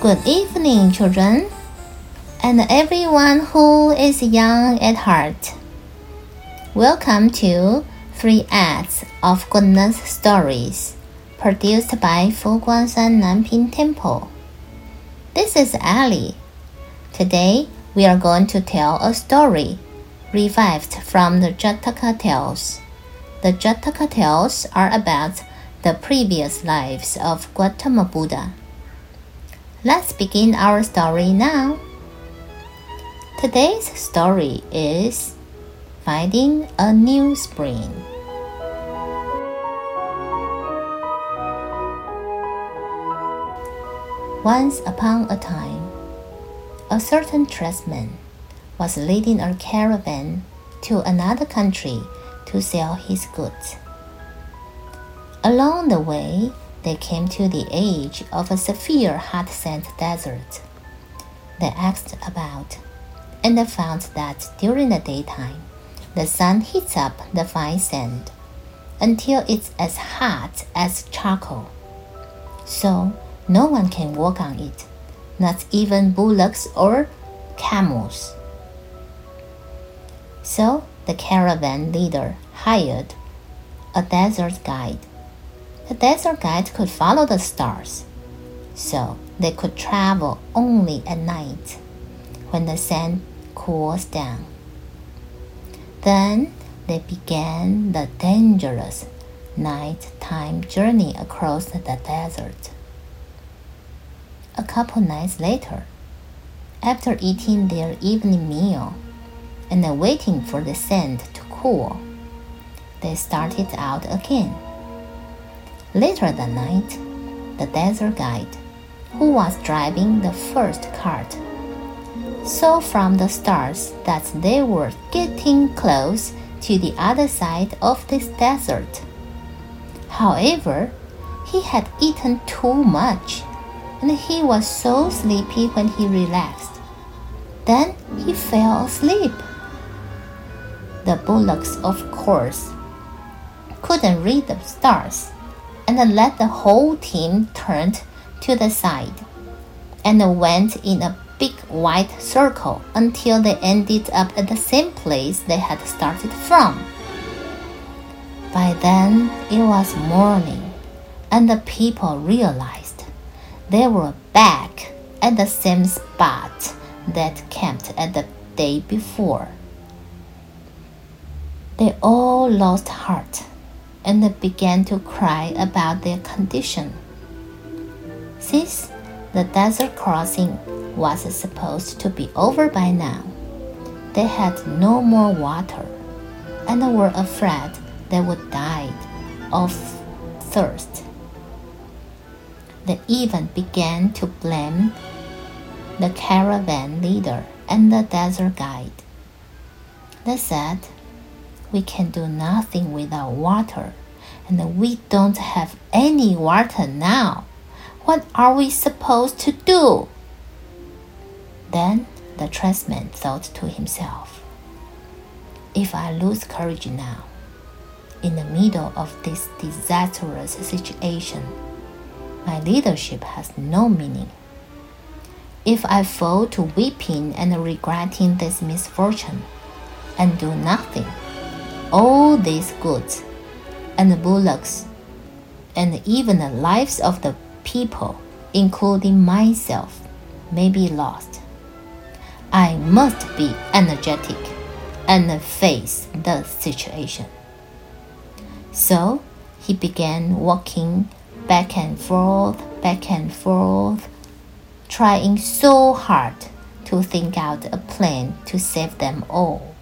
Good evening, children, and everyone who is young at heart. Welcome to Three Acts of Goodness Stories, produced by Foguangshan Nanping Temple. This is Ali. Today we are going to tell a story revived from the Jataka Tales. The Jataka Tales are about the previous lives of Gautama Buddha. Let's begin our story now. Today's story is Finding a New Spring. Once upon a time, a certain tradesman was leading a caravan to another country to sell his goods. Along the way, they came to the edge of a severe hot sand desert. They asked about, and they found that during the daytime, the sun heats up the fine sand until it's as hot as charcoal. So no one can walk on it, not even bullocks or camels. So the caravan leader hired a desert guide the desert guide could follow the stars, so they could travel only at night when the sand cools down. Then they began the dangerous nighttime journey across the desert. A couple nights later, after eating their evening meal and waiting for the sand to cool, they started out again. Later that night, the desert guide, who was driving the first cart, saw from the stars that they were getting close to the other side of this desert. However, he had eaten too much, and he was so sleepy when he relaxed. Then he fell asleep. The bullocks, of course, couldn't read the stars and let the whole team turn to the side and went in a big white circle until they ended up at the same place they had started from. By then it was morning, and the people realized they were back at the same spot that camped at the day before. They all lost heart and began to cry about their condition. Since the desert crossing was supposed to be over by now, they had no more water and were afraid they would die of thirst. They even began to blame the caravan leader and the desert guide. They said we can do nothing without water, and we don't have any water now. What are we supposed to do? Then the tradesman thought to himself, If I lose courage now, in the middle of this disastrous situation, my leadership has no meaning. If I fall to weeping and regretting this misfortune and do nothing, all these goods and the bullocks and even the lives of the people, including myself, may be lost. I must be energetic and face the situation. So he began walking back and forth, back and forth, trying so hard to think out a plan to save them all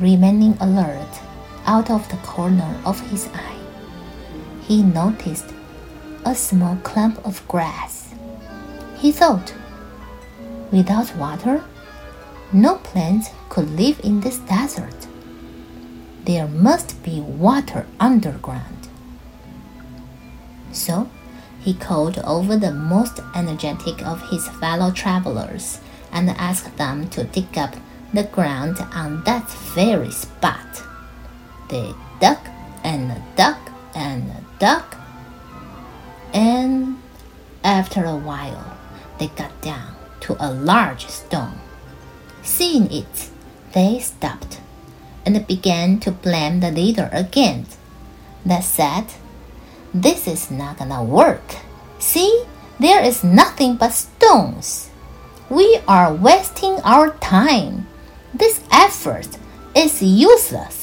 remaining alert out of the corner of his eye. He noticed a small clump of grass. He thought, without water, no plants could live in this desert. There must be water underground. So he called over the most energetic of his fellow travelers and asked them to dig up the ground on that very spot. They dug and dug and dug, and After a while, they got down to a large stone. Seeing it, they stopped and began to blame the leader again. They said, This is not gonna work. See, there is nothing but stones. We are wasting our time. This effort is useless.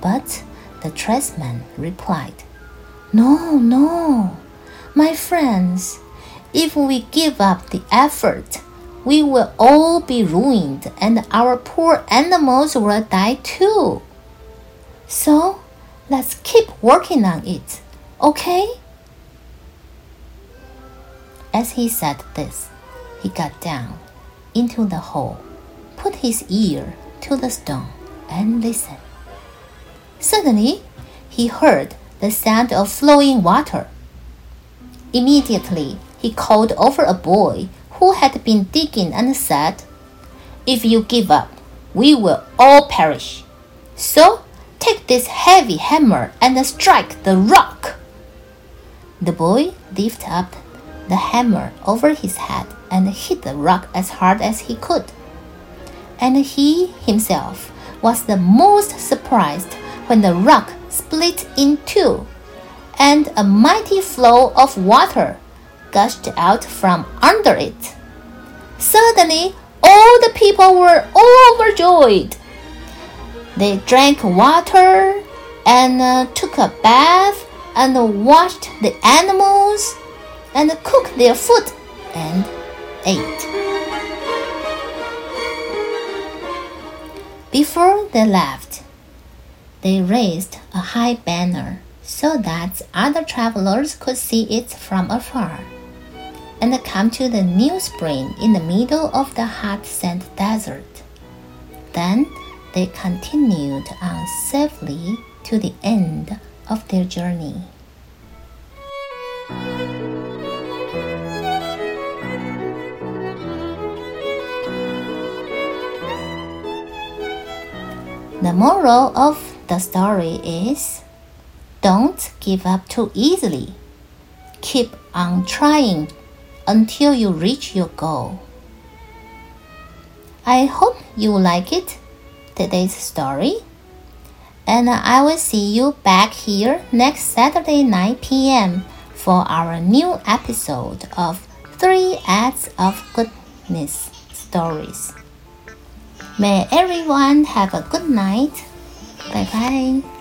But the tradesman replied, No, no, my friends, if we give up the effort, we will all be ruined and our poor animals will die too. So let's keep working on it, okay? As he said this, he got down into the hole, put his ear to the stone, and listened. Suddenly, he heard the sound of flowing water. Immediately, he called over a boy who had been digging and said, If you give up, we will all perish. So take this heavy hammer and strike the rock. The boy lifted up the hammer over his head and hit the rock as hard as he could. And he himself was the most surprised when the rock split in two and a mighty flow of water gushed out from under it. Suddenly, all the people were overjoyed. They drank water and uh, took a bath and washed the animals and cooked their food and ate. Before they left, they raised a high banner so that other travelers could see it from afar and come to the new spring in the middle of the hot sand desert. Then they continued on safely to the end of their journey. The moral of the story is don't give up too easily. Keep on trying until you reach your goal. I hope you like it, today's story. And I will see you back here next Saturday 9 p.m. for our new episode of 3 Acts of Goodness Stories. May everyone have a good night. 拜拜。